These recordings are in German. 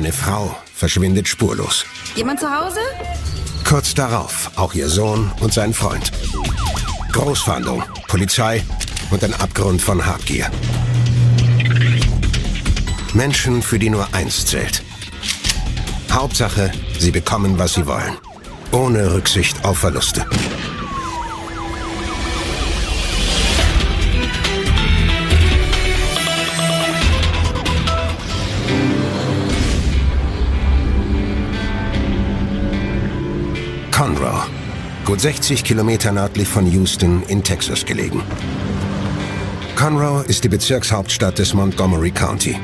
Eine Frau verschwindet spurlos. Jemand zu Hause? Kurz darauf auch ihr Sohn und sein Freund. Großfahndung, Polizei und ein Abgrund von Habgier. Menschen, für die nur eins zählt. Hauptsache, sie bekommen, was sie wollen. Ohne Rücksicht auf Verluste. Conroe, gut 60 Kilometer nördlich von Houston in Texas gelegen. Conroe ist die Bezirkshauptstadt des Montgomery County.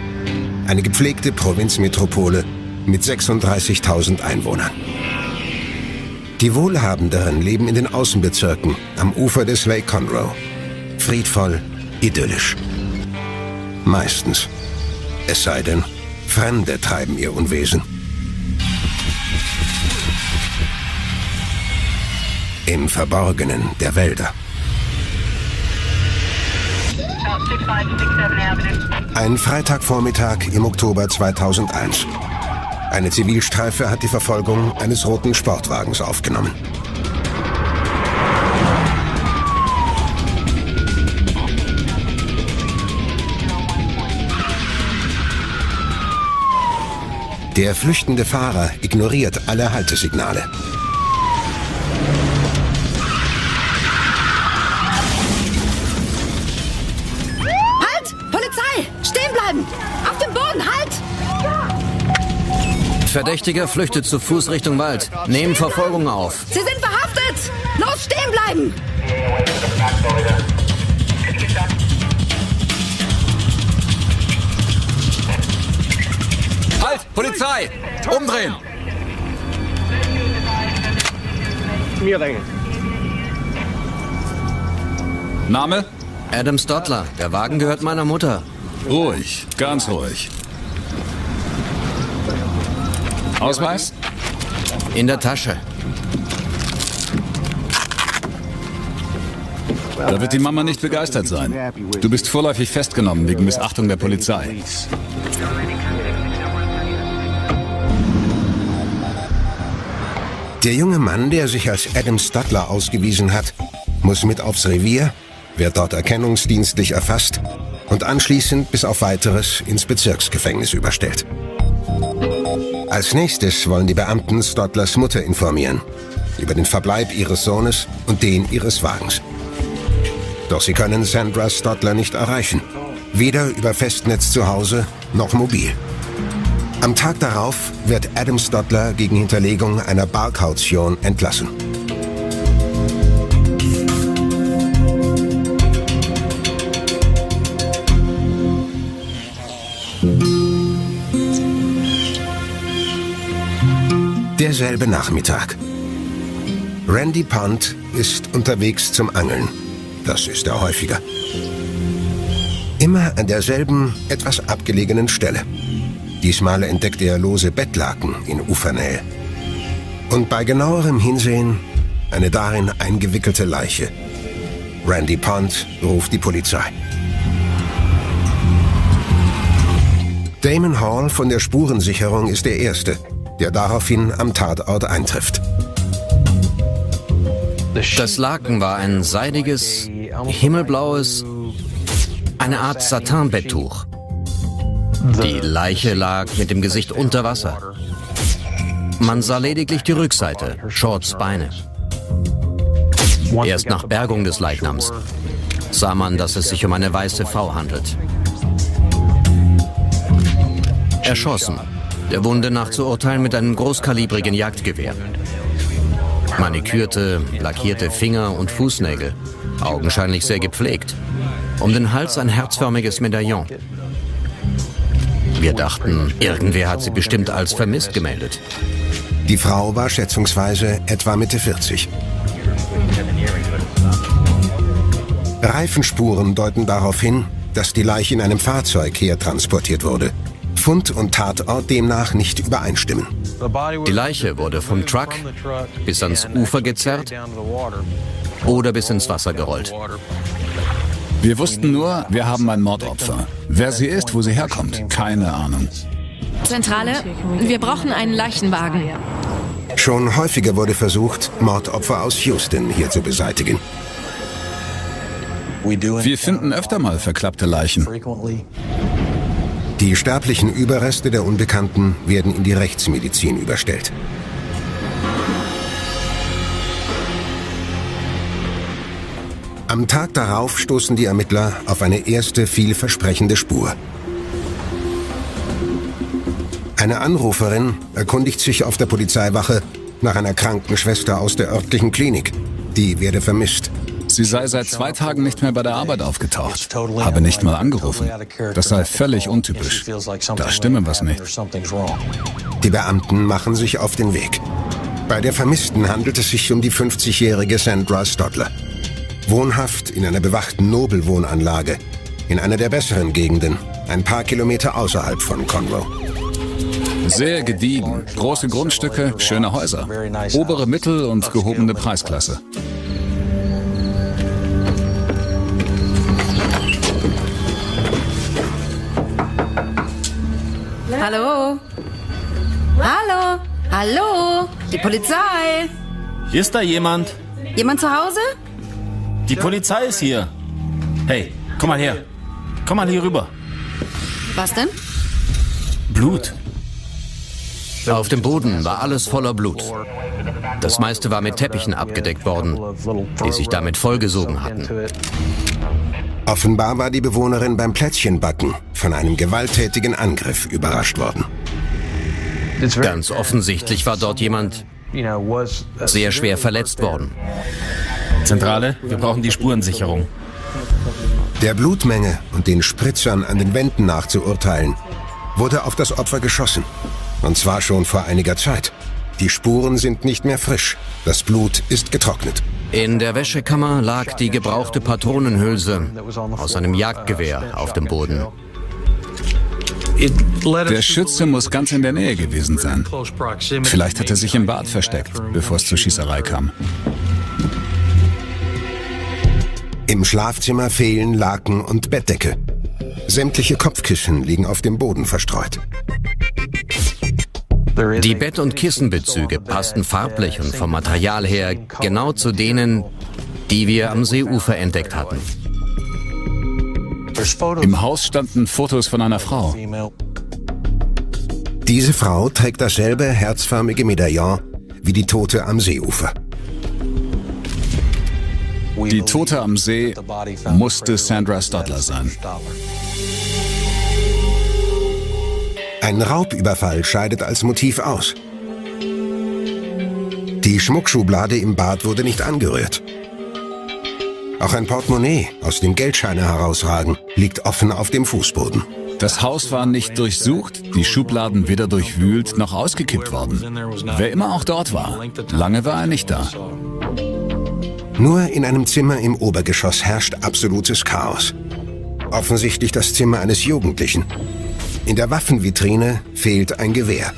Eine gepflegte Provinzmetropole mit 36.000 Einwohnern. Die Wohlhabenderen leben in den Außenbezirken am Ufer des Lake Conroe. Friedvoll, idyllisch. Meistens. Es sei denn, Fremde treiben ihr Unwesen. Im Verborgenen der Wälder. Ein Freitagvormittag im Oktober 2001. Eine Zivilstreife hat die Verfolgung eines roten Sportwagens aufgenommen. Der flüchtende Fahrer ignoriert alle Haltesignale. Verdächtiger flüchtet zu Fuß Richtung Wald. Nehmen Verfolgung auf. Sie sind verhaftet! Los, stehen bleiben! Halt! Polizei! Umdrehen! Name? Adam Stottler. Der Wagen gehört meiner Mutter. Ruhig, ganz ruhig. Ausweis? In der Tasche. Da wird die Mama nicht begeistert sein. Du bist vorläufig festgenommen wegen Missachtung der Polizei. Der junge Mann, der sich als Adam Stutler ausgewiesen hat, muss mit aufs Revier, wird dort erkennungsdienstlich erfasst und anschließend bis auf weiteres ins Bezirksgefängnis überstellt. Als nächstes wollen die Beamten Stottlers Mutter informieren über den Verbleib ihres Sohnes und den ihres Wagens. Doch sie können Sandra Stottler nicht erreichen. Weder über Festnetz zu Hause noch mobil. Am Tag darauf wird Adam Stottler gegen Hinterlegung einer Barkaution entlassen. Derselbe Nachmittag. Randy Pond ist unterwegs zum Angeln. Das ist er häufiger. Immer an derselben, etwas abgelegenen Stelle. Diesmal entdeckt er lose Bettlaken in Ufernähe. Und bei genauerem Hinsehen eine darin eingewickelte Leiche. Randy Pond ruft die Polizei. Damon Hall von der Spurensicherung ist der Erste, der daraufhin am Tatort eintrifft. Das Laken war ein seidiges, himmelblaues, eine Art Satinbetttuch. Die Leiche lag mit dem Gesicht unter Wasser. Man sah lediglich die Rückseite, Shorts Beine. Erst nach Bergung des Leichnams sah man, dass es sich um eine weiße Frau handelt. Erschossen, der Wunde nach zu urteilen mit einem großkalibrigen Jagdgewehr. Manikürte, lackierte Finger und Fußnägel, augenscheinlich sehr gepflegt. Um den Hals ein herzförmiges Medaillon. Wir dachten, irgendwer hat sie bestimmt als vermisst gemeldet. Die Frau war schätzungsweise etwa Mitte 40. Reifenspuren deuten darauf hin, dass die Leiche in einem Fahrzeug hertransportiert wurde. Fund und Tatort demnach nicht übereinstimmen. Die Leiche wurde vom Truck bis ans Ufer gezerrt oder bis ins Wasser gerollt. Wir wussten nur, wir haben ein Mordopfer. Wer sie ist, wo sie herkommt, keine Ahnung. Zentrale, wir brauchen einen Leichenwagen. Schon häufiger wurde versucht, Mordopfer aus Houston hier zu beseitigen. Wir finden öfter mal verklappte Leichen. Die sterblichen Überreste der Unbekannten werden in die Rechtsmedizin überstellt. Am Tag darauf stoßen die Ermittler auf eine erste vielversprechende Spur. Eine Anruferin erkundigt sich auf der Polizeiwache nach einer kranken Schwester aus der örtlichen Klinik. Die werde vermisst. Sie sei seit zwei Tagen nicht mehr bei der Arbeit aufgetaucht, habe nicht mal angerufen. Das sei völlig untypisch. Da stimme was nicht. Die Beamten machen sich auf den Weg. Bei der Vermissten handelt es sich um die 50-jährige Sandra Stodler. Wohnhaft in einer bewachten Nobelwohnanlage. In einer der besseren Gegenden, ein paar Kilometer außerhalb von Conroe. Sehr gediegen. Große Grundstücke, schöne Häuser. Obere Mittel- und gehobene Preisklasse. Hallo? Hallo? Hallo? Die Polizei? Ist da jemand? Jemand zu Hause? Die Polizei ist hier. Hey, komm mal her. Komm mal hier rüber. Was denn? Blut. Auf dem Boden war alles voller Blut. Das meiste war mit Teppichen abgedeckt worden, die sich damit vollgesogen hatten. Offenbar war die Bewohnerin beim Plätzchenbacken von einem gewalttätigen Angriff überrascht worden. Ganz offensichtlich war dort jemand sehr schwer verletzt worden. Zentrale, wir brauchen die Spurensicherung. Der Blutmenge und den Spritzern an den Wänden nachzuurteilen, wurde auf das Opfer geschossen. Und zwar schon vor einiger Zeit. Die Spuren sind nicht mehr frisch. Das Blut ist getrocknet. In der Wäschekammer lag die gebrauchte Patronenhülse aus einem Jagdgewehr auf dem Boden. Der Schütze muss ganz in der Nähe gewesen sein. Vielleicht hat er sich im Bad versteckt, bevor es zur Schießerei kam. Im Schlafzimmer fehlen Laken und Bettdecke. Sämtliche Kopfkissen liegen auf dem Boden verstreut. Die Bett- und Kissenbezüge passten farblich und vom Material her genau zu denen, die wir am Seeufer entdeckt hatten. Im Haus standen Fotos von einer Frau. Diese Frau trägt dasselbe herzförmige Medaillon wie die Tote am Seeufer. Die Tote am See musste Sandra Stodler sein. Ein Raubüberfall scheidet als Motiv aus. Die Schmuckschublade im Bad wurde nicht angerührt. Auch ein Portemonnaie, aus dem Geldscheine herausragen, liegt offen auf dem Fußboden. Das Haus war nicht durchsucht, die Schubladen weder durchwühlt noch ausgekippt worden. Wer immer auch dort war, lange war er nicht da. Nur in einem Zimmer im Obergeschoss herrscht absolutes Chaos. Offensichtlich das Zimmer eines Jugendlichen. In der Waffenvitrine fehlt ein Gewehr.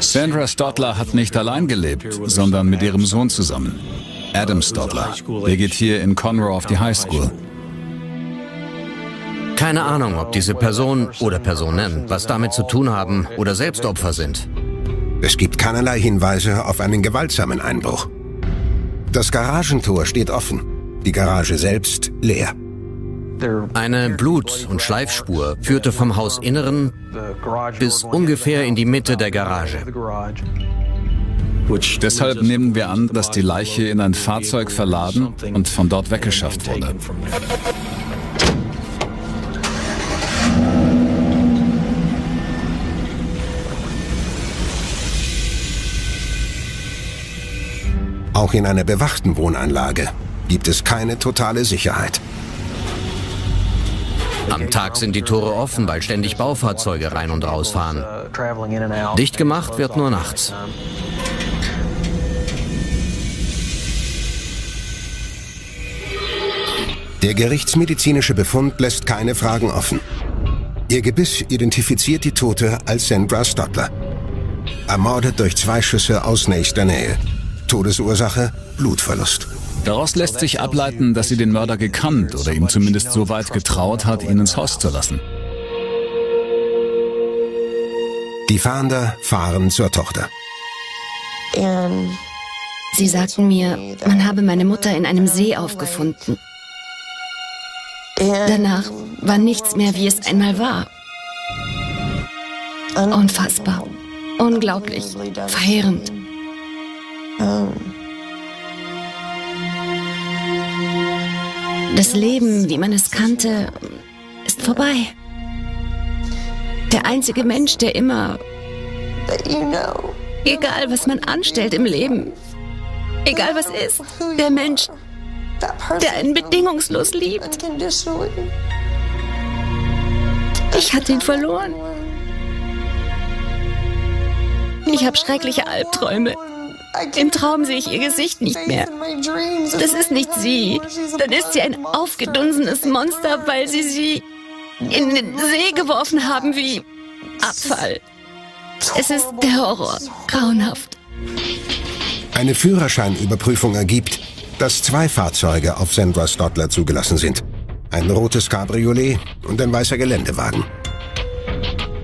Sandra Stodler hat nicht allein gelebt, sondern mit ihrem Sohn zusammen. Adam Stodler. Der geht hier in Conroe auf die High School. Keine Ahnung, ob diese Person oder Personen was damit zu tun haben oder selbst Opfer sind. Es gibt keinerlei Hinweise auf einen gewaltsamen Einbruch. Das Garagentor steht offen, die Garage selbst leer. Eine Blut- und Schleifspur führte vom Hausinneren bis ungefähr in die Mitte der Garage. Deshalb nehmen wir an, dass die Leiche in ein Fahrzeug verladen und von dort weggeschafft wurde. Auch in einer bewachten Wohnanlage gibt es keine totale Sicherheit. Am Tag sind die Tore offen, weil ständig Baufahrzeuge rein und rausfahren. Dicht gemacht wird nur nachts. Der gerichtsmedizinische Befund lässt keine Fragen offen. Ihr Gebiss identifiziert die Tote als Sandra Stodler. Ermordet durch zwei Schüsse aus nächster Nähe. Todesursache Blutverlust. Daraus lässt sich ableiten, dass sie den Mörder gekannt oder ihm zumindest so weit getraut hat, ihn ins Haus zu lassen. Die Fahnder fahren zur Tochter. Sie sagten mir, man habe meine Mutter in einem See aufgefunden. Danach war nichts mehr, wie es einmal war. Unfassbar. Unglaublich. Verheerend. Das Leben, wie man es kannte, ist vorbei. Der einzige Mensch, der immer, egal was man anstellt im Leben, egal was ist, der Mensch, der einen bedingungslos liebt. Ich hatte ihn verloren. Ich habe schreckliche Albträume. Im Traum sehe ich ihr Gesicht nicht mehr. Das ist nicht sie. Dann ist sie ein aufgedunsenes Monster, weil sie sie in den See geworfen haben wie Abfall. Es ist der Horror. Grauenhaft. Eine Führerscheinüberprüfung ergibt, dass zwei Fahrzeuge auf Sandra Stodler zugelassen sind. Ein rotes Cabriolet und ein weißer Geländewagen.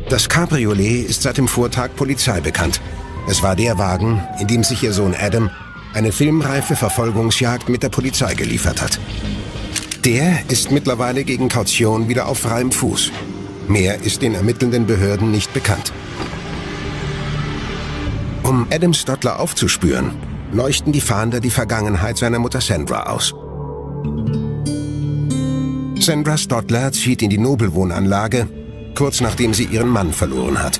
Das Cabriolet ist seit dem Vortag Polizei bekannt. Es war der Wagen, in dem sich ihr Sohn Adam eine filmreife Verfolgungsjagd mit der Polizei geliefert hat. Der ist mittlerweile gegen Kaution wieder auf freiem Fuß. Mehr ist den ermittelnden Behörden nicht bekannt. Um Adam Stotler aufzuspüren, leuchten die Fahnder die Vergangenheit seiner Mutter Sandra aus. Sandra Stotler zieht in die Nobelwohnanlage, kurz nachdem sie ihren Mann verloren hat.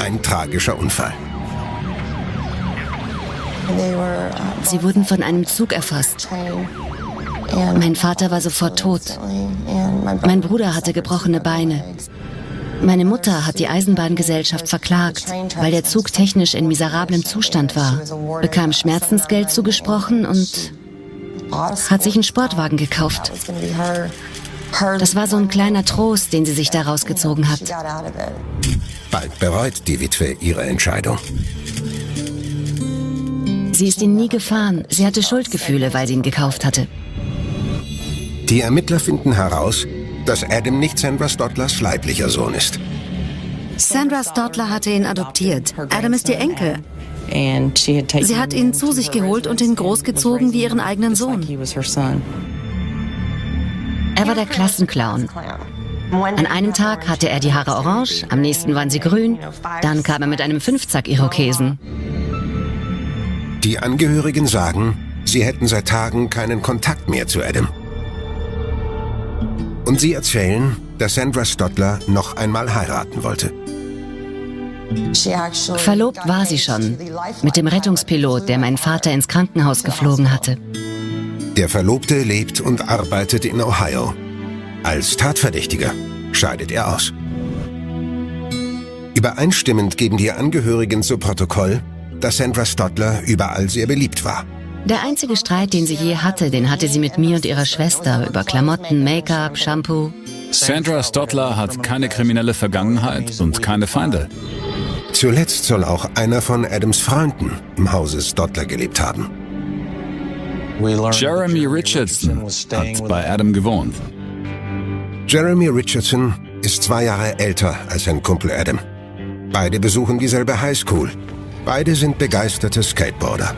Ein tragischer Unfall. Sie wurden von einem Zug erfasst. Mein Vater war sofort tot. Mein Bruder hatte gebrochene Beine. Meine Mutter hat die Eisenbahngesellschaft verklagt, weil der Zug technisch in miserablem Zustand war, bekam Schmerzensgeld zugesprochen und hat sich einen Sportwagen gekauft. Das war so ein kleiner Trost, den sie sich daraus gezogen hat. Bald bereut die Witwe ihre Entscheidung. Sie ist ihn nie gefahren. Sie hatte Schuldgefühle, weil sie ihn gekauft hatte. Die Ermittler finden heraus, dass Adam nicht Sandra Stottlers leiblicher Sohn ist. Sandra Stotler hatte ihn adoptiert. Adam ist ihr Enkel. Sie hat ihn zu sich geholt und ihn großgezogen wie ihren eigenen Sohn. Er war der Klassenclown. An einem Tag hatte er die Haare orange, am nächsten waren sie grün, dann kam er mit einem Fünfzack-Irokesen. Die Angehörigen sagen, sie hätten seit Tagen keinen Kontakt mehr zu Adam. Und sie erzählen, dass Sandra Stotler noch einmal heiraten wollte. Verlobt war sie schon mit dem Rettungspilot, der meinen Vater ins Krankenhaus geflogen hatte. Der Verlobte lebt und arbeitet in Ohio. Als Tatverdächtiger scheidet er aus. Übereinstimmend geben die Angehörigen zu Protokoll, dass Sandra Stotler überall sehr beliebt war. Der einzige Streit, den sie je hatte, den hatte sie mit mir und ihrer Schwester über Klamotten, Make-up, Shampoo. Sandra Stotler hat keine kriminelle Vergangenheit und keine Feinde. Zuletzt soll auch einer von Adams Freunden im Hause Stotler gelebt haben. Jeremy Richardson hat bei Adam gewohnt. Jeremy Richardson ist zwei Jahre älter als sein Kumpel Adam. Beide besuchen dieselbe Highschool. Beide sind begeisterte Skateboarder.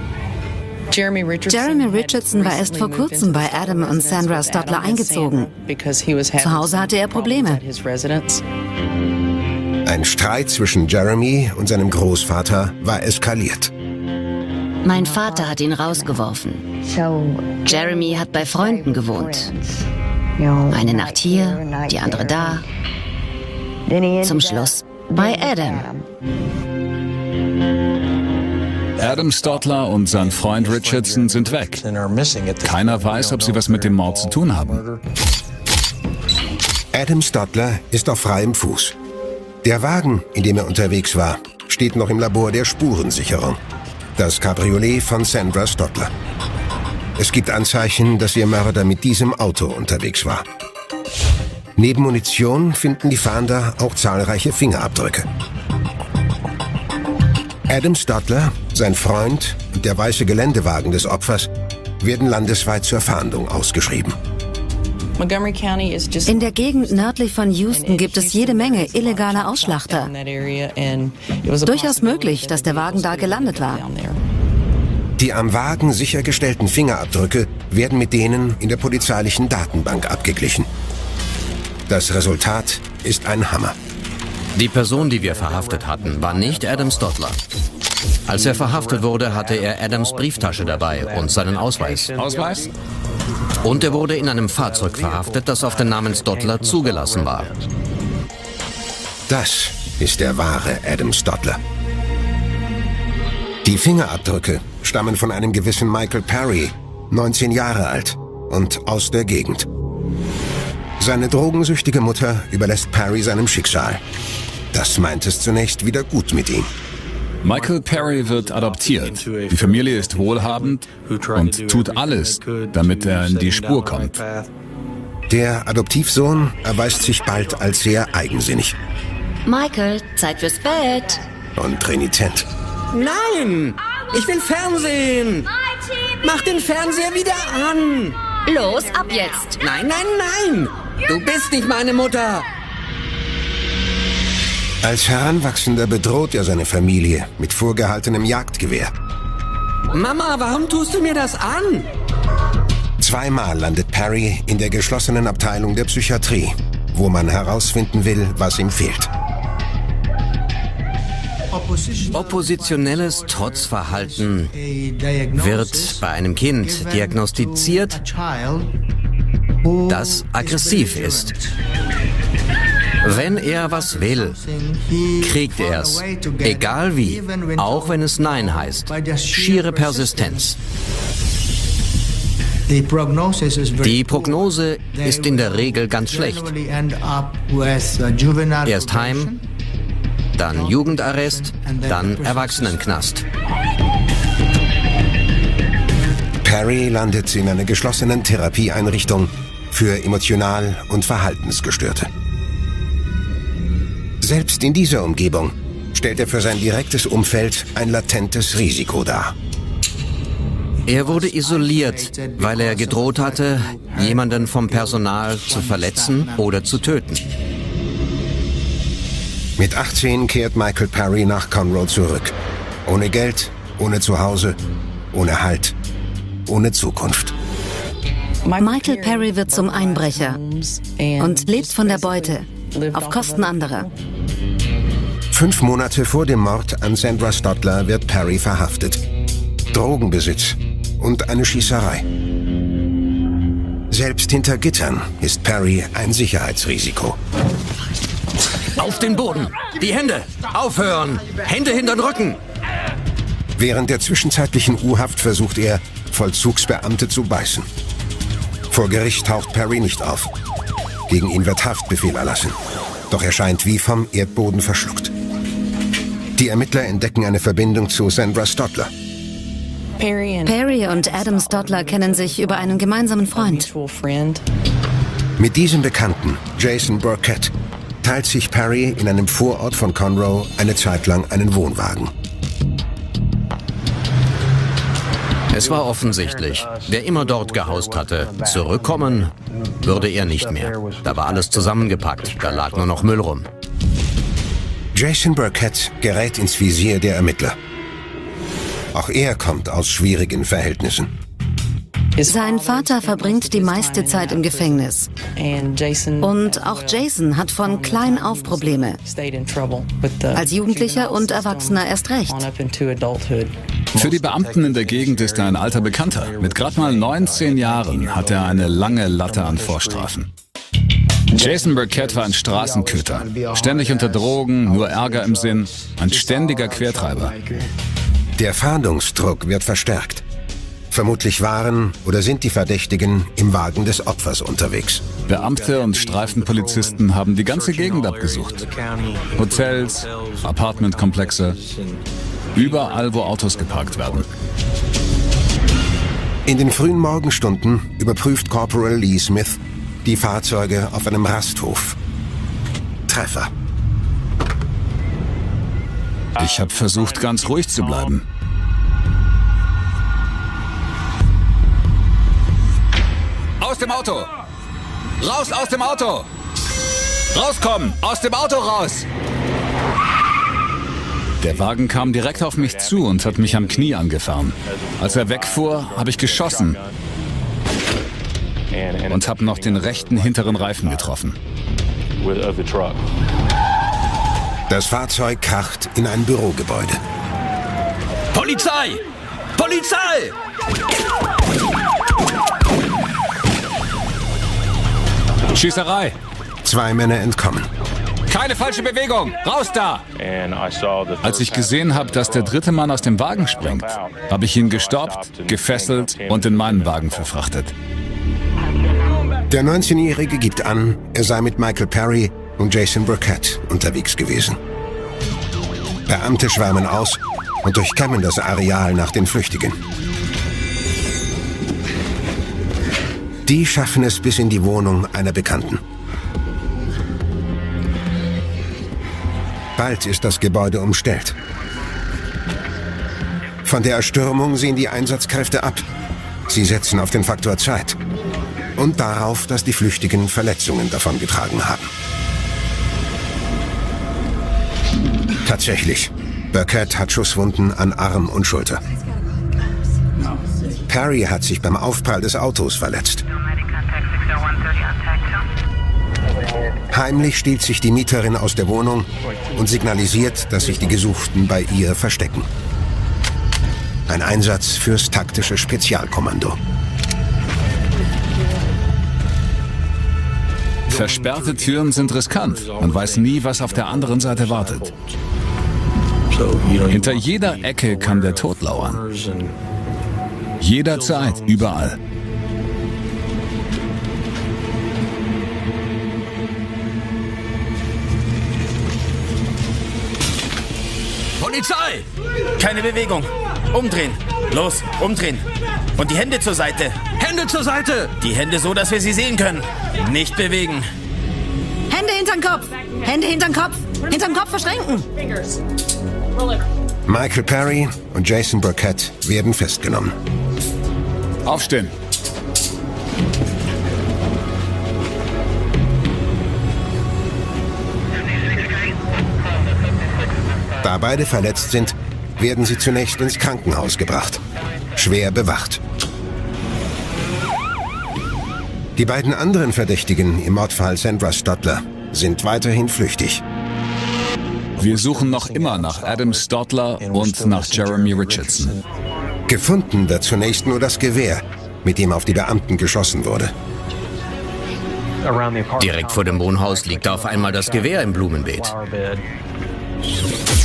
Jeremy Richardson war erst vor kurzem bei Adam und Sandra Stotler eingezogen. Zu Hause hatte er Probleme. Ein Streit zwischen Jeremy und seinem Großvater war eskaliert. Mein Vater hat ihn rausgeworfen. Jeremy hat bei Freunden gewohnt. Eine Nacht hier, die andere da. Zum Schluss bei Adam. Adam Stotler und sein Freund Richardson sind weg. Keiner weiß, ob sie was mit dem Mord zu tun haben. Adam Stotler ist auf freiem Fuß. Der Wagen, in dem er unterwegs war, steht noch im Labor der Spurensicherung. Das Cabriolet von Sandra Stotler. Es gibt Anzeichen, dass ihr Mörder mit diesem Auto unterwegs war. Neben Munition finden die Fahnder auch zahlreiche Fingerabdrücke. Adam Stotler, sein Freund und der weiße Geländewagen des Opfers werden landesweit zur Fahndung ausgeschrieben. In der Gegend nördlich von Houston gibt es jede Menge illegaler Ausschlachter. Durchaus möglich, dass der Wagen da gelandet war. Die am Wagen sichergestellten Fingerabdrücke werden mit denen in der polizeilichen Datenbank abgeglichen. Das Resultat ist ein Hammer. Die Person, die wir verhaftet hatten, war nicht Adam Stotler. Als er verhaftet wurde, hatte er Adams Brieftasche dabei und seinen Ausweis. Ausweis? Und er wurde in einem Fahrzeug verhaftet, das auf den Namen Stotler zugelassen war. Das ist der wahre Adam Stotler. Die Fingerabdrücke stammen von einem gewissen Michael Perry, 19 Jahre alt und aus der Gegend. Seine drogensüchtige Mutter überlässt Perry seinem Schicksal. Das meint es zunächst wieder gut mit ihm. Michael Perry wird adoptiert. Die Familie ist wohlhabend und tut alles, damit er in die Spur kommt. Der Adoptivsohn erweist sich bald als sehr eigensinnig. Michael, Zeit fürs Bett. Und renitent. Nein! Ich will Fernsehen! Mach den Fernseher wieder an! Los, ab jetzt! Nein, nein, nein! Du bist nicht meine Mutter! Als Heranwachsender bedroht er seine Familie mit vorgehaltenem Jagdgewehr. Mama, warum tust du mir das an? Zweimal landet Perry in der geschlossenen Abteilung der Psychiatrie, wo man herausfinden will, was ihm fehlt. Oppositionelles Trotzverhalten wird bei einem Kind diagnostiziert, das aggressiv ist. Wenn er was will, kriegt er es. Egal wie, auch wenn es Nein heißt. Schiere Persistenz. Die Prognose ist in der Regel ganz schlecht. Erst Heim, dann Jugendarrest, dann Erwachsenenknast. Perry landet in einer geschlossenen Therapieeinrichtung für emotional- und Verhaltensgestörte. Selbst in dieser Umgebung stellt er für sein direktes Umfeld ein latentes Risiko dar. Er wurde isoliert, weil er gedroht hatte, jemanden vom Personal zu verletzen oder zu töten. Mit 18 kehrt Michael Perry nach Conroe zurück. Ohne Geld, ohne Zuhause, ohne Halt, ohne Zukunft. Michael Perry wird zum Einbrecher und lebt von der Beute auf Kosten anderer. Fünf Monate vor dem Mord an Sandra Stotler wird Perry verhaftet. Drogenbesitz und eine Schießerei. Selbst hinter Gittern ist Perry ein Sicherheitsrisiko. Auf den Boden! Die Hände! Aufhören! Hände hinter den Rücken! Während der zwischenzeitlichen U-Haft versucht er, Vollzugsbeamte zu beißen. Vor Gericht taucht Perry nicht auf. Gegen ihn wird Haftbefehl erlassen. Doch er scheint wie vom Erdboden verschluckt. Die Ermittler entdecken eine Verbindung zu Sandra Stotler. Perry und Adam Stotler kennen sich über einen gemeinsamen Freund. Mit diesem Bekannten, Jason Burkett, teilt sich Perry in einem Vorort von Conroe eine Zeit lang einen Wohnwagen. Es war offensichtlich, wer immer dort gehaust hatte, zurückkommen würde er nicht mehr. Da war alles zusammengepackt, da lag nur noch Müll rum. Jason Burkett gerät ins Visier der Ermittler. Auch er kommt aus schwierigen Verhältnissen. Sein Vater verbringt die meiste Zeit im Gefängnis. Und auch Jason hat von klein auf Probleme. Als Jugendlicher und Erwachsener erst recht. Für die Beamten in der Gegend ist er ein alter Bekannter. Mit gerade mal 19 Jahren hat er eine lange Latte an Vorstrafen. Jason Burkett war ein Straßenköter. Ständig unter Drogen, nur Ärger im Sinn. Ein ständiger Quertreiber. Der Fahndungsdruck wird verstärkt. Vermutlich waren oder sind die Verdächtigen im Wagen des Opfers unterwegs. Beamte und Streifenpolizisten haben die ganze Gegend abgesucht. Hotels, Apartmentkomplexe, überall, wo Autos geparkt werden. In den frühen Morgenstunden überprüft Corporal Lee Smith die Fahrzeuge auf einem Rasthof. Treffer. Ich habe versucht, ganz ruhig zu bleiben. Aus dem Auto! Raus aus dem Auto! Rauskommen! Aus dem Auto raus! Der Wagen kam direkt auf mich zu und hat mich am Knie angefahren. Als er wegfuhr, habe ich geschossen und habe noch den rechten hinteren Reifen getroffen. Das Fahrzeug kracht in ein Bürogebäude. Polizei! Polizei! Schießerei! Zwei Männer entkommen. Keine falsche Bewegung! Raus da! Als ich gesehen habe, dass der dritte Mann aus dem Wagen springt, habe ich ihn gestoppt, gefesselt und in meinen Wagen verfrachtet. Der 19-Jährige gibt an, er sei mit Michael Perry und Jason Burkett unterwegs gewesen. Beamte schwärmen aus und durchkämmen das Areal nach den Flüchtigen. Die schaffen es bis in die Wohnung einer Bekannten. Bald ist das Gebäude umstellt. Von der Erstürmung sehen die Einsatzkräfte ab. Sie setzen auf den Faktor Zeit und darauf, dass die Flüchtigen Verletzungen davongetragen haben. Tatsächlich, Burkett hat Schusswunden an Arm und Schulter. Perry hat sich beim Aufprall des Autos verletzt. Heimlich stiehlt sich die Mieterin aus der Wohnung und signalisiert, dass sich die Gesuchten bei ihr verstecken. Ein Einsatz fürs taktische Spezialkommando. Versperrte Türen sind riskant. Man weiß nie, was auf der anderen Seite wartet. Hinter jeder Ecke kann der Tod lauern. Jederzeit, überall. Polizei! Keine Bewegung. Umdrehen. Los, umdrehen. Und die Hände zur Seite. Hände zur Seite! Die Hände so, dass wir sie sehen können. Nicht bewegen. Hände hinterm Kopf! Hände hinterm Kopf! Hinterm Kopf verschränken! Michael Perry und Jason Burkett werden festgenommen. Aufstehen! Da beide verletzt sind, werden sie zunächst ins Krankenhaus gebracht. Schwer bewacht. Die beiden anderen Verdächtigen im Mordfall Sandra Stotler sind weiterhin flüchtig. Wir suchen noch immer nach Adam Stotler und nach Jeremy Richardson. Gefunden wird zunächst nur das Gewehr, mit dem auf die Beamten geschossen wurde. Direkt vor dem Wohnhaus liegt auf einmal das Gewehr im Blumenbeet.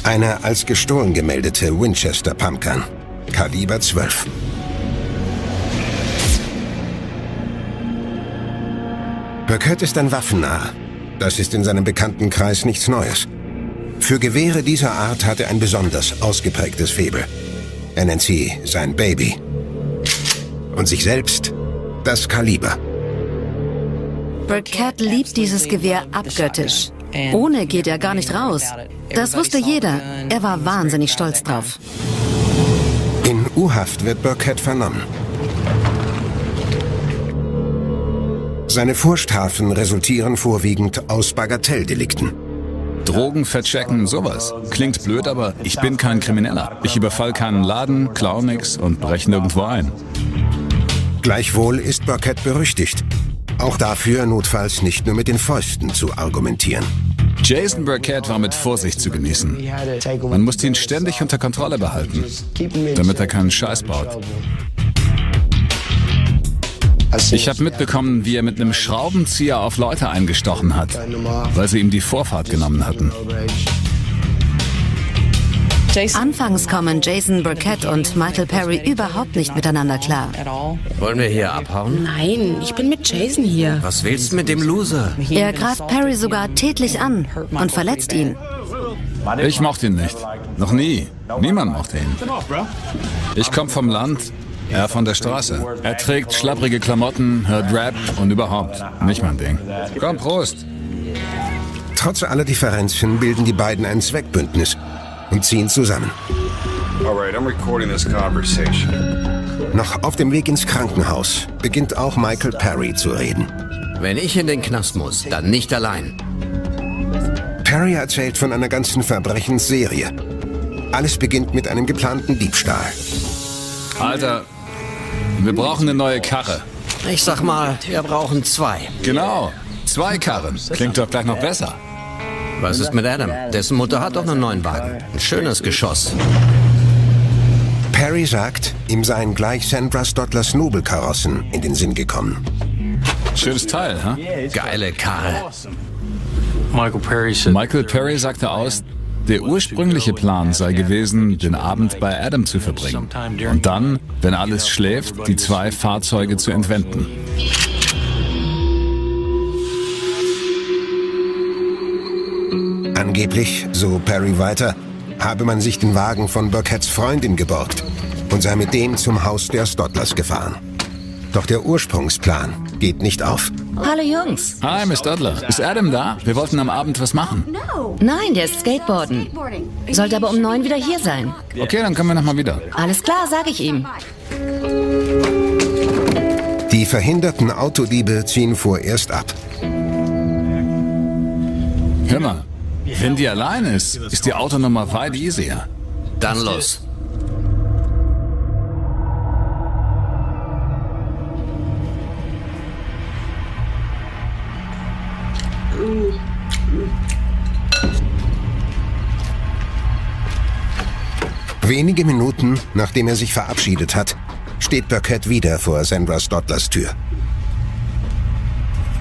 Eine als gestohlen gemeldete Winchester Pumpgun. Kaliber 12. Burkett ist ein Waffennarr. Das ist in seinem Bekanntenkreis nichts Neues. Für Gewehre dieser Art hat er ein besonders ausgeprägtes Faible. Er nennt sie sein Baby. Und sich selbst das Kaliber. Burkett liebt dieses Gewehr abgöttisch. Ohne geht er gar nicht raus. Das wusste jeder. Er war wahnsinnig stolz drauf. In U-Haft wird Burkett vernommen. Seine Vorstrafen resultieren vorwiegend aus Bagatelldelikten. Drogen verchecken, sowas. Klingt blöd, aber ich bin kein Krimineller. Ich überfall keinen Laden, klau nix und breche nirgendwo ein. Gleichwohl ist Burkett berüchtigt. Auch dafür, notfalls nicht nur mit den Fäusten zu argumentieren. Jason Burkett war mit Vorsicht zu genießen. Man musste ihn ständig unter Kontrolle behalten, damit er keinen Scheiß baut. Ich habe mitbekommen, wie er mit einem Schraubenzieher auf Leute eingestochen hat, weil sie ihm die Vorfahrt genommen hatten. Anfangs kommen Jason Burkett und Michael Perry überhaupt nicht miteinander klar. Wollen wir hier abhauen? Nein, ich bin mit Jason hier. Was willst du mit dem Loser? Er greift Perry sogar tätlich an und verletzt ihn. Ich mochte ihn nicht. Noch nie. Niemand mochte ihn. Ich komme vom Land, er von der Straße. Er trägt schlapprige Klamotten, hört Rap und überhaupt. Nicht mein Ding. Komm, Prost. Trotz aller Differenzen bilden die beiden ein Zweckbündnis und ziehen zusammen. Alright, I'm recording this conversation. Noch auf dem Weg ins Krankenhaus beginnt auch Michael Perry zu reden. Wenn ich in den Knast muss, dann nicht allein. Perry erzählt von einer ganzen Verbrechensserie. Alles beginnt mit einem geplanten Diebstahl. Alter, wir brauchen eine neue Karre. Ich sag mal, wir brauchen zwei. Genau, zwei Karren. Klingt doch gleich noch besser. Was ist mit Adam? Dessen Mutter hat doch einen neuen Wagen. Ein schönes Geschoss. Perry sagt, ihm seien gleich Sandra Stottlers Nobelkarossen in den Sinn gekommen. Schönes Teil, ha? Geile Karre. Michael Perry sagte aus, der ursprüngliche Plan sei gewesen, den Abend bei Adam zu verbringen und dann, wenn alles schläft, die zwei Fahrzeuge zu entwenden. Angeblich, so Perry weiter, habe man sich den Wagen von Burketts Freundin geborgt und sei mit dem zum Haus der Stottlers gefahren. Doch der Ursprungsplan geht nicht auf. Hallo Jungs. Hi, Miss Dudler. Ist Adam da? Wir wollten am Abend was machen. Nein, der ist Skateboarden. Sollte aber um neun wieder hier sein. Okay, dann kommen wir nochmal wieder. Alles klar, sag ich ihm. Die verhinderten Autodiebe ziehen vorerst ab. Hör mal, wenn die allein ist, ist die Autonummer weit easier. Dann los. Wenige Minuten, nachdem er sich verabschiedet hat, steht Burkett wieder vor Sandra Stottlers Tür.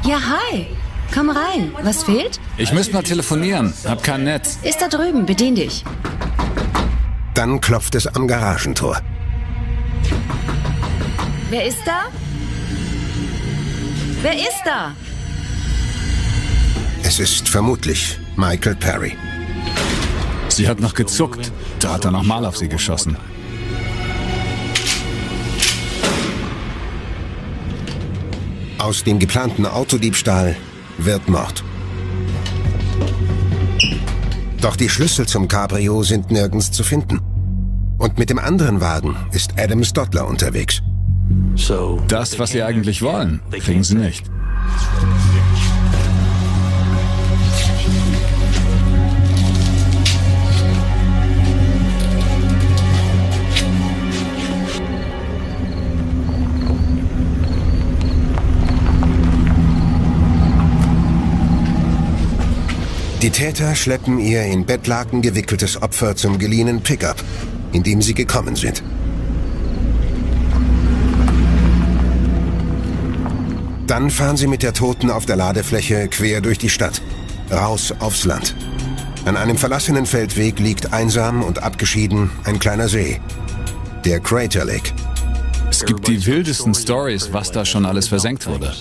Ja, hi. Komm rein. Was fehlt? Ich müsste mal telefonieren. Hab kein Netz. Ist da drüben. Bedien dich. Dann klopft es am Garagentor. Wer ist da? Wer ist da? Es ist vermutlich Michael Perry. Sie hat noch gezuckt. Da hat er nochmal auf sie geschossen. Aus dem geplanten Autodiebstahl wird Mord. Doch die Schlüssel zum Cabrio sind nirgends zu finden. Und mit dem anderen Wagen ist Adam Stottler unterwegs. Das, was sie eigentlich wollen, kriegen sie nicht. Die Täter schleppen ihr in Bettlaken gewickeltes Opfer zum geliehenen Pickup, in dem sie gekommen sind. Dann fahren sie mit der Toten auf der Ladefläche quer durch die Stadt, raus aufs Land. An einem verlassenen Feldweg liegt einsam und abgeschieden ein kleiner See, der Crater Lake. Es gibt die wildesten Stories, was da schon alles versenkt wurde.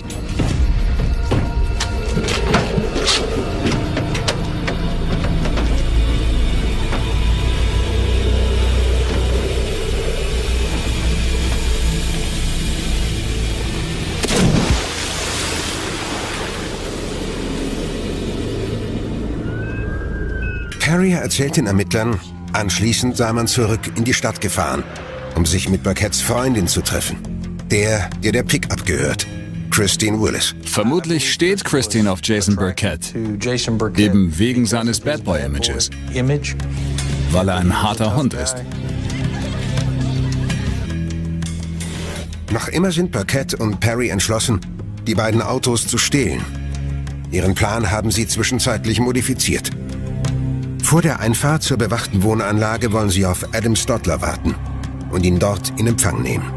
Carrier erzählt den Ermittlern, anschließend sei man zurück in die Stadt gefahren, um sich mit Burketts Freundin zu treffen. Der, der der Pickup gehört. Christine Willis. Vermutlich steht Christine auf Jason Burkett. Eben wegen seines Bad Boy Images. Weil er ein harter Hund ist. Noch immer sind Burkett und Perry entschlossen, die beiden Autos zu stehlen. Ihren Plan haben sie zwischenzeitlich modifiziert. Vor der Einfahrt zur bewachten Wohnanlage wollen sie auf Adam Stottler warten und ihn dort in Empfang nehmen.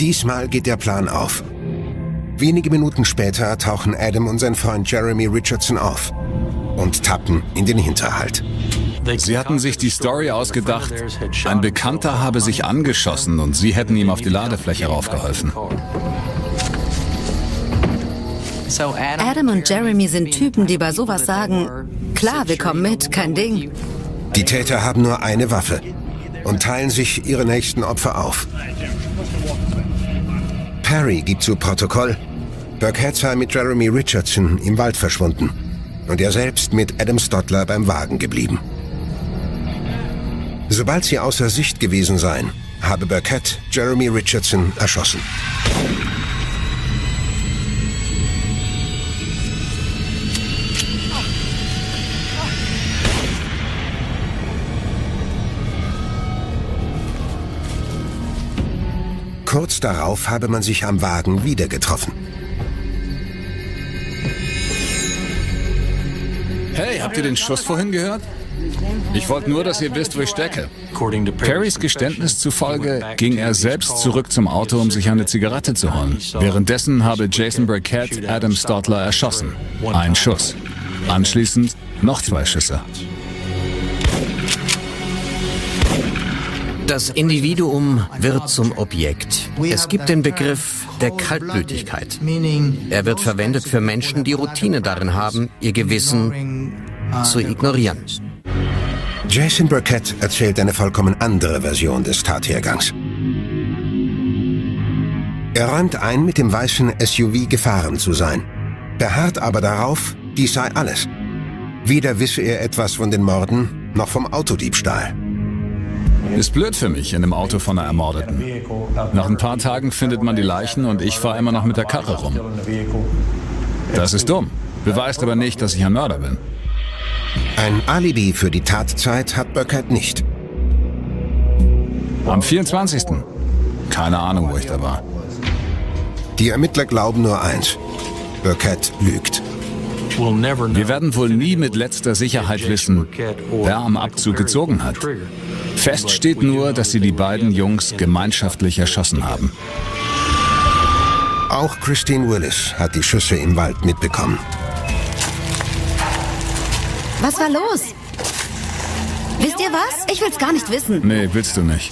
Diesmal geht der Plan auf. Wenige Minuten später tauchen Adam und sein Freund Jeremy Richardson auf und tappen in den Hinterhalt. Sie hatten sich die Story ausgedacht, ein Bekannter habe sich angeschossen und sie hätten ihm auf die Ladefläche raufgeholfen. Adam und Jeremy sind Typen, die bei sowas sagen, klar, wir kommen mit, kein Ding. Die Täter haben nur eine Waffe und teilen sich ihre nächsten Opfer auf. Perry gibt zu Protokoll, Burkett sei mit Jeremy Richardson im Wald verschwunden und er selbst mit Adam Stottler beim Wagen geblieben. Sobald sie außer Sicht gewesen seien, habe Burkett Jeremy Richardson erschossen. Kurz darauf habe man sich am Wagen wieder getroffen. Hey, habt ihr den Schuss vorhin gehört? Ich wollte nur, dass ihr wisst, wo ich stecke. Perrys Geständnis zufolge ging er selbst zurück zum Auto, um sich eine Zigarette zu holen. Währenddessen habe Jason Burkett Adam Stotler erschossen. Ein Schuss. Anschließend noch zwei Schüsse. Das Individuum wird zum Objekt. Es gibt den Begriff der Kaltblütigkeit. Er wird verwendet für Menschen, die Routine darin haben, ihr Gewissen zu ignorieren. Jason Burkett erzählt eine vollkommen andere Version des Tathergangs. Er räumt ein, mit dem weißen SUV gefahren zu sein, beharrt aber darauf, dies sei alles. Weder wisse er etwas von den Morden noch vom Autodiebstahl. Ist blöd für mich in dem Auto von einer Ermordeten. Nach ein paar Tagen findet man die Leichen und ich fahre immer noch mit der Karre rum. Das ist dumm. Beweist aber nicht, dass ich ein Mörder bin. Ein Alibi für die Tatzeit hat Burkett nicht. Am 24. Keine Ahnung, wo ich da war. Die Ermittler glauben nur eins. Burkett lügt. Wir werden wohl nie mit letzter Sicherheit wissen, wer am Abzug gezogen hat. Fest steht nur, dass sie die beiden Jungs gemeinschaftlich erschossen haben. Auch Christine Willis hat die Schüsse im Wald mitbekommen. Was war los? Wisst ihr was? Ich will's gar nicht wissen. Nee, willst du nicht.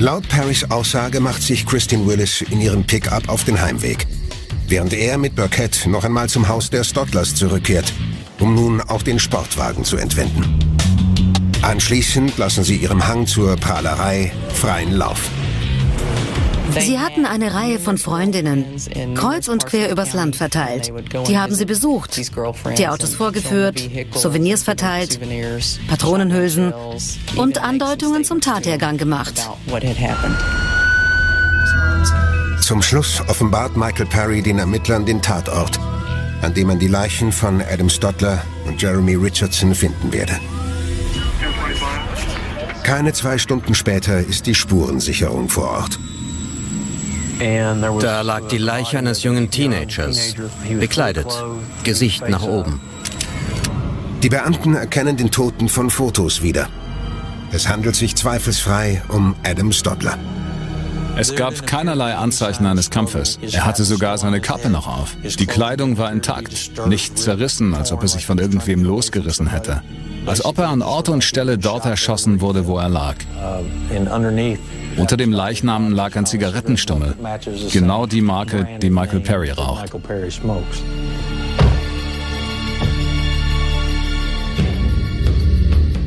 Laut Parrys Aussage macht sich Christine Willis in ihrem Pickup auf den Heimweg, während er mit Burkett noch einmal zum Haus der Stottlers zurückkehrt, um nun auch den Sportwagen zu entwenden. Anschließend lassen sie ihrem Hang zur Prahlerei freien Lauf. Sie hatten eine Reihe von Freundinnen, kreuz und quer übers Land verteilt. Die haben sie besucht, die Autos vorgeführt, Souvenirs verteilt, Patronenhülsen und Andeutungen zum Tathergang gemacht. Zum Schluss offenbart Michael Perry den Ermittlern den Tatort, an dem man die Leichen von Adam Stotler und Jeremy Richardson finden werde. Keine zwei Stunden später ist die Spurensicherung vor Ort. Da lag die Leiche eines jungen Teenagers, bekleidet, Gesicht nach oben. Die Beamten erkennen den Toten von Fotos wieder. Es handelt sich zweifelsfrei um Adam Stodler. Es gab keinerlei Anzeichen eines Kampfes. Er hatte sogar seine Kappe noch auf. Die Kleidung war intakt, nicht zerrissen, als ob er sich von irgendwem losgerissen hätte. Als ob er an Ort und Stelle dort erschossen wurde, wo er lag. Unter dem Leichnam lag ein Zigarettenstummel. Genau die Marke, die Michael Perry raucht.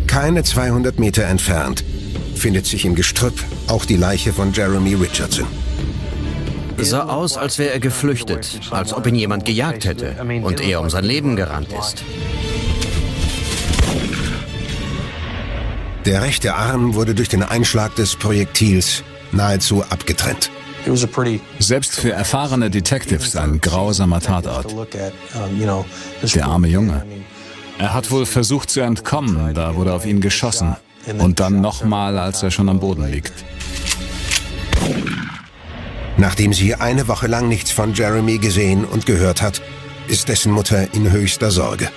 Keine 200 Meter entfernt findet sich im Gestrüpp auch die Leiche von Jeremy Richardson. Sah aus, als wäre er geflüchtet, als ob ihn jemand gejagt hätte und er um sein Leben gerannt ist. Der rechte Arm wurde durch den Einschlag des Projektils nahezu abgetrennt. Selbst für erfahrene Detectives ein grausamer Tatort. Der arme Junge. Er hat wohl versucht zu entkommen, da wurde auf ihn geschossen. Und dann nochmal, als er schon am Boden liegt. Nachdem sie eine Woche lang nichts von Jeremy gesehen und gehört hat, ist dessen Mutter in höchster Sorge.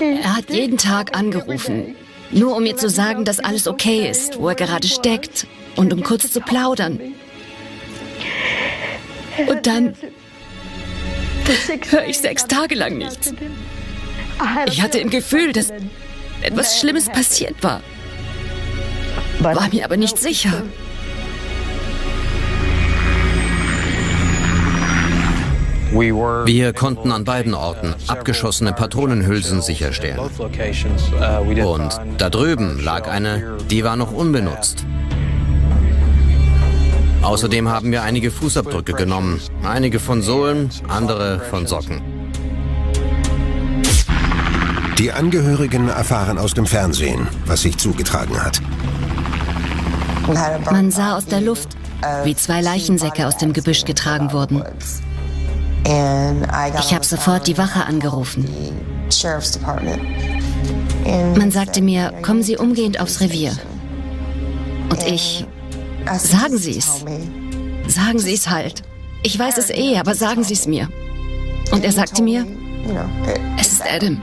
Er hat jeden Tag angerufen, nur um mir zu sagen, dass alles okay ist, wo er gerade steckt und um kurz zu plaudern. Und dann höre ich sechs Tage lang nichts. Ich hatte im Gefühl, dass etwas Schlimmes passiert war. War mir aber nicht sicher. Wir konnten an beiden Orten abgeschossene Patronenhülsen sicherstellen. Und da drüben lag eine, die war noch unbenutzt. Außerdem haben wir einige Fußabdrücke genommen. Einige von Sohlen, andere von Socken. Die Angehörigen erfahren aus dem Fernsehen, was sich zugetragen hat. Man sah aus der Luft, wie zwei Leichensäcke aus dem Gebüsch getragen wurden. Ich habe sofort die Wache angerufen. Man sagte mir, kommen Sie umgehend aufs Revier. Und ich, sagen Sie es. Sagen Sie es halt. Ich weiß es eh, aber sagen Sie es mir. Und er sagte mir, es ist Adam.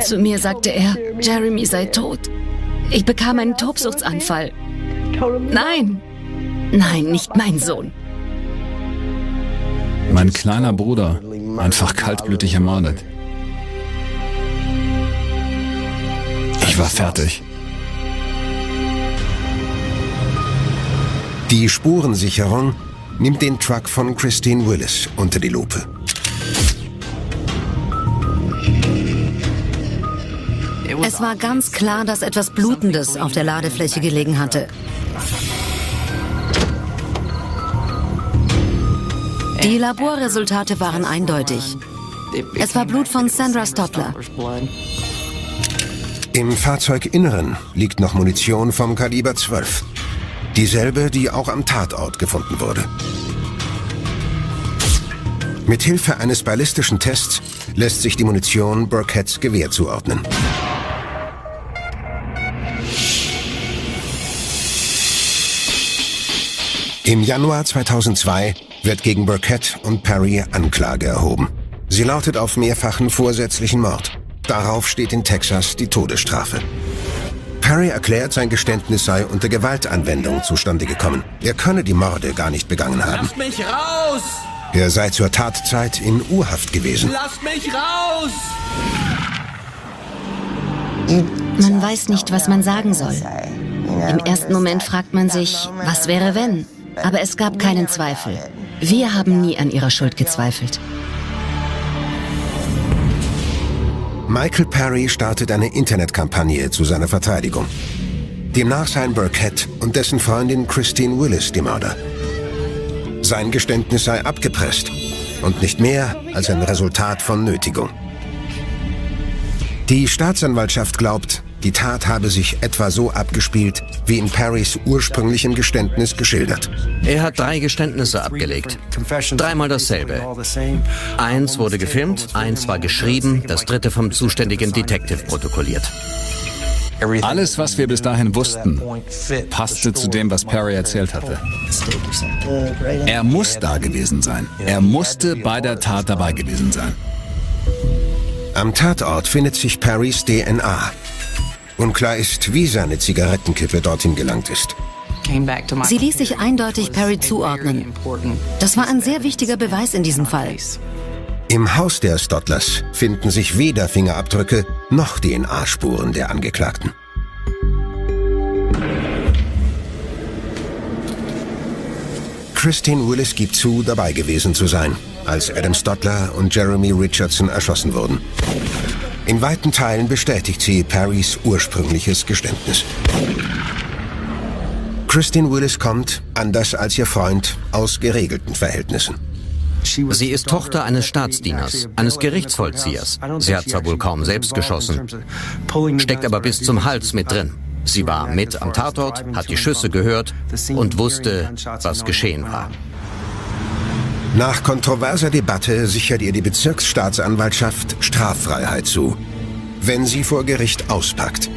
Zu mir sagte er, Jeremy sei tot. Ich bekam einen Tobsuchtsanfall. Nein, nein, nicht mein Sohn. Mein kleiner Bruder, einfach kaltblütig ermordet. Ich war fertig. Die Spurensicherung nimmt den Truck von Christine Willis unter die Lupe. Es war ganz klar, dass etwas Blutendes auf der Ladefläche gelegen hatte. Die Laborresultate waren eindeutig. Es war Blut von Sandra Stotler. Im Fahrzeuginneren liegt noch Munition vom Kaliber 12. Dieselbe, die auch am Tatort gefunden wurde. Mit Hilfe eines ballistischen Tests lässt sich die Munition Burketts Gewehr zuordnen. Im Januar 2002 wird gegen Burkett und Perry Anklage erhoben. Sie lautet auf mehrfachen vorsätzlichen Mord. Darauf steht in Texas die Todesstrafe. Perry erklärt, sein Geständnis sei unter Gewaltanwendung zustande gekommen. Er könne die Morde gar nicht begangen haben. Lasst mich raus! Er sei zur Tatzeit in Urhaft gewesen. Lasst mich raus! Man weiß nicht, was man sagen soll. Im ersten Moment fragt man sich, was wäre wenn? Aber es gab keinen Zweifel. Wir haben nie an ihrer Schuld gezweifelt. Michael Perry startet eine Internetkampagne zu seiner Verteidigung. Demnach seien Burkett und dessen Freundin Christine Willis die Mörder. Sein Geständnis sei abgepresst und nicht mehr als ein Resultat von Nötigung. Die Staatsanwaltschaft glaubt, die Tat habe sich etwa so abgespielt, wie in Perrys ursprünglichem Geständnis geschildert. Er hat drei Geständnisse abgelegt. Dreimal dasselbe. Eins wurde gefilmt, eins war geschrieben, das dritte vom zuständigen Detective protokolliert. Alles, was wir bis dahin wussten, passte zu dem, was Perry erzählt hatte. Er muss da gewesen sein. Er musste bei der Tat dabei gewesen sein. Am Tatort findet sich Perrys DNA. Unklar ist, wie seine Zigarettenkippe dorthin gelangt ist. Sie ließ sich eindeutig Perry zuordnen. Das war ein sehr wichtiger Beweis in diesem Fall. Im Haus der Stottlers finden sich weder Fingerabdrücke noch DNA-Spuren der Angeklagten. Christine Willis gibt zu, dabei gewesen zu sein, als Adam Stottler und Jeremy Richardson erschossen wurden. In weiten Teilen bestätigt sie Perrys ursprüngliches Geständnis. Christine Willis kommt, anders als ihr Freund, aus geregelten Verhältnissen. Sie ist Tochter eines Staatsdieners, eines Gerichtsvollziehers. Sie hat zwar wohl kaum selbst geschossen, steckt aber bis zum Hals mit drin. Sie war mit am Tatort, hat die Schüsse gehört und wusste, was geschehen war. Nach kontroverser Debatte sichert ihr die Bezirksstaatsanwaltschaft Straffreiheit zu, wenn sie vor Gericht auspackt.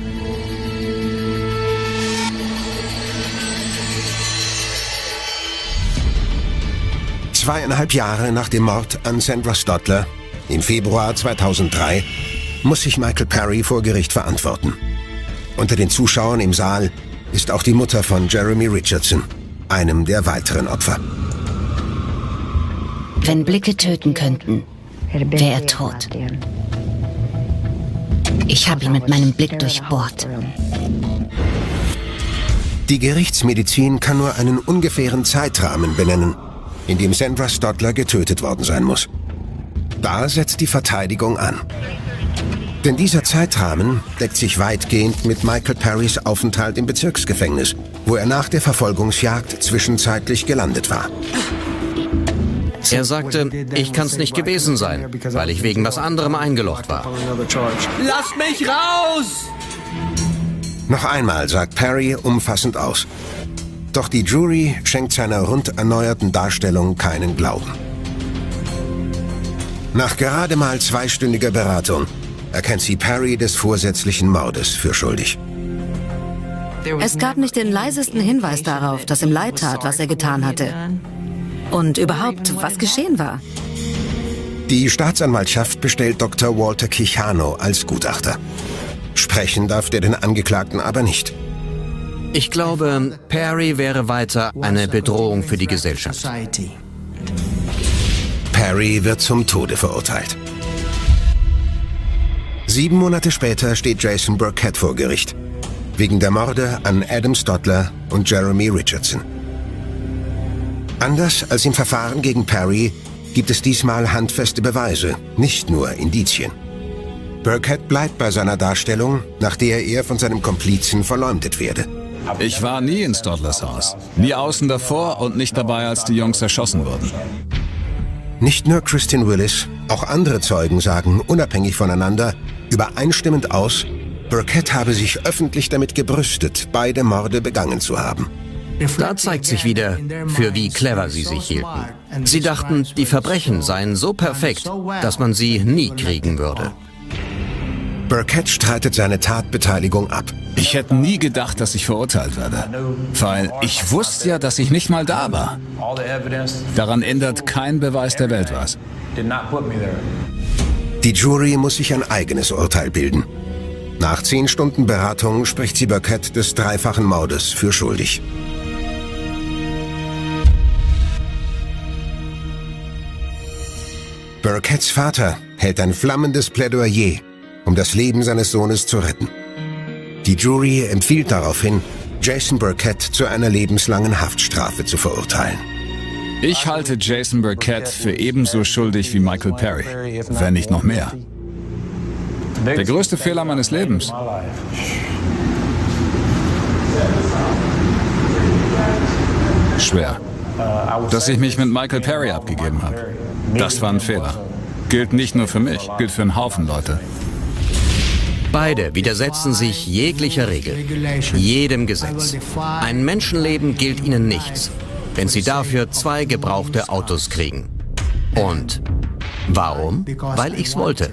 Zweieinhalb Jahre nach dem Mord an Sandra Stotler im Februar 2003 muss sich Michael Perry vor Gericht verantworten. Unter den Zuschauern im Saal ist auch die Mutter von Jeremy Richardson, einem der weiteren Opfer. Wenn Blicke töten könnten, wäre er tot. Ich habe ihn mit meinem Blick durchbohrt. Die Gerichtsmedizin kann nur einen ungefähren Zeitrahmen benennen, in dem Sandra Stotler getötet worden sein muss. Da setzt die Verteidigung an. Denn dieser Zeitrahmen deckt sich weitgehend mit Michael Perrys Aufenthalt im Bezirksgefängnis, wo er nach der Verfolgungsjagd zwischenzeitlich gelandet war. Er sagte, ich kann es nicht gewesen sein, weil ich wegen was anderem eingelocht war. Lasst mich raus! Noch einmal sagt Perry umfassend aus. Doch die Jury schenkt seiner rund erneuerten Darstellung keinen Glauben. Nach gerade mal zweistündiger Beratung erkennt sie Perry des vorsätzlichen Mordes für schuldig. Es gab nicht den leisesten Hinweis darauf, dass ihm leid tat, was er getan hatte. Und überhaupt, was geschehen war. Die Staatsanwaltschaft bestellt Dr. Walter Kichano als Gutachter. Sprechen darf der den Angeklagten aber nicht. Ich glaube, Perry wäre weiter eine Bedrohung für die Gesellschaft. Perry wird zum Tode verurteilt. Sieben Monate später steht Jason Burkett vor Gericht. Wegen der Morde an Adam Stotler und Jeremy Richardson. Anders als im Verfahren gegen Perry gibt es diesmal handfeste Beweise, nicht nur Indizien. Burkett bleibt bei seiner Darstellung, nach der er von seinem Komplizen verleumdet werde. Ich war nie in Stodlers Haus. Nie außen davor und nicht dabei, als die Jungs erschossen wurden. Nicht nur Christian Willis, auch andere Zeugen sagen unabhängig voneinander übereinstimmend aus, Burkett habe sich öffentlich damit gebrüstet, beide Morde begangen zu haben. Da zeigt sich wieder, für wie clever sie sich hielten. Sie dachten, die Verbrechen seien so perfekt, dass man sie nie kriegen würde. Burkett streitet seine Tatbeteiligung ab. Ich hätte nie gedacht, dass ich verurteilt werde. Weil ich wusste ja, dass ich nicht mal da war. Daran ändert kein Beweis der Welt was. Die Jury muss sich ein eigenes Urteil bilden. Nach zehn Stunden Beratung spricht sie Burkett des dreifachen Mordes für schuldig. Burketts Vater hält ein flammendes Plädoyer, um das Leben seines Sohnes zu retten. Die Jury empfiehlt daraufhin, Jason Burkett zu einer lebenslangen Haftstrafe zu verurteilen. Ich halte Jason Burkett für ebenso schuldig wie Michael Perry, wenn nicht noch mehr. Der größte Fehler meines Lebens. Schwer. Dass ich mich mit Michael Perry abgegeben habe. Das war ein Fehler. Gilt nicht nur für mich, gilt für einen Haufen Leute. Beide widersetzen sich jeglicher Regel, jedem Gesetz. Ein Menschenleben gilt ihnen nichts, wenn sie dafür zwei gebrauchte Autos kriegen. Und warum? Weil ich's wollte.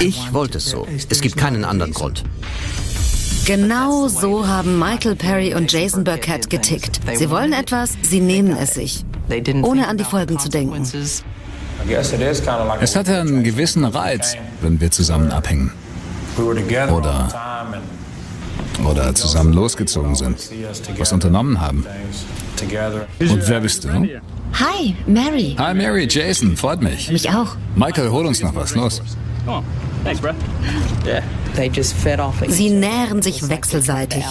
Ich wollte es so. Es gibt keinen anderen Grund. Genau so haben Michael Perry und Jason Burkett getickt. Sie wollen etwas, sie nehmen es sich, ohne an die Folgen zu denken. Es hatte einen gewissen Reiz, wenn wir zusammen abhängen. Oder, oder zusammen losgezogen sind, was unternommen haben. Und wer bist du? Hi, Mary. Hi Mary, Jason, freut mich. Mich auch. Michael, hol uns noch was, los. Sie nähren sich wechselseitig.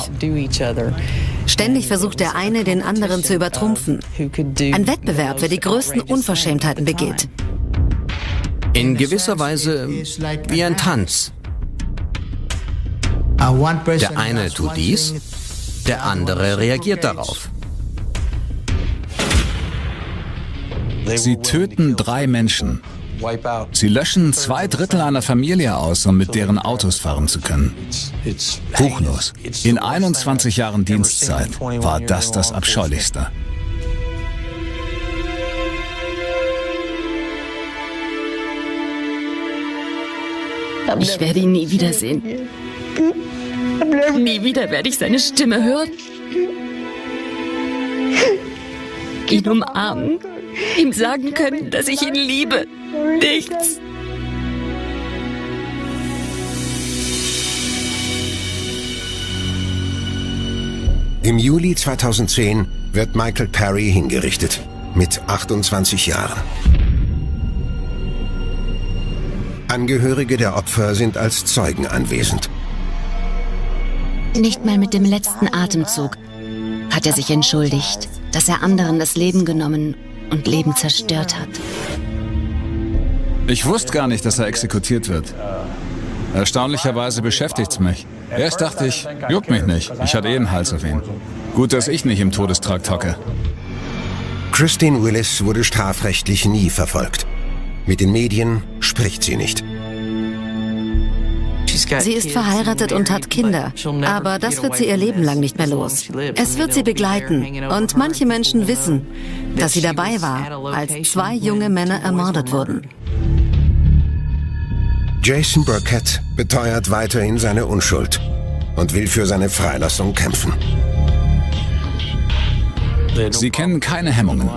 Ständig versucht der eine, den anderen zu übertrumpfen. Ein Wettbewerb, wer die größten Unverschämtheiten begeht. In gewisser Weise wie ein Tanz. Der eine tut dies, der andere reagiert darauf. Sie töten drei Menschen. Sie löschen zwei Drittel einer Familie aus, um mit deren Autos fahren zu können. Buchlos. In 21 Jahren Dienstzeit war das das Abscheulichste. Ich werde ihn nie wiedersehen. Nie wieder werde ich seine Stimme hören. Ihn umarmen, ihm sagen können, dass ich ihn liebe. Nichts. Im Juli 2010 wird Michael Perry hingerichtet. Mit 28 Jahren. Angehörige der Opfer sind als Zeugen anwesend. Nicht mal mit dem letzten Atemzug hat er sich entschuldigt, dass er anderen das Leben genommen und Leben zerstört hat. Ich wusste gar nicht, dass er exekutiert wird. Erstaunlicherweise beschäftigt's mich. Erst dachte ich, juckt mich nicht. Ich hatte eh einen Hals auf ihn. Gut, dass ich nicht im Todestrakt hocke. Christine Willis wurde strafrechtlich nie verfolgt. Mit den Medien spricht sie nicht. Sie ist verheiratet und hat Kinder, aber das wird sie ihr Leben lang nicht mehr los. Es wird sie begleiten und manche Menschen wissen, dass sie dabei war, als zwei junge Männer ermordet wurden. Jason Burkett beteuert weiterhin seine Unschuld und will für seine Freilassung kämpfen. Sie kennen keine Hemmungen.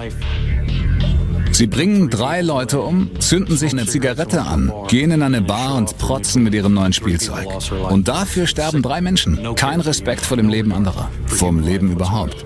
Sie bringen drei Leute um, zünden sich eine Zigarette an, gehen in eine Bar und protzen mit ihrem neuen Spielzeug. Und dafür sterben drei Menschen. Kein Respekt vor dem Leben anderer. Vom Leben überhaupt.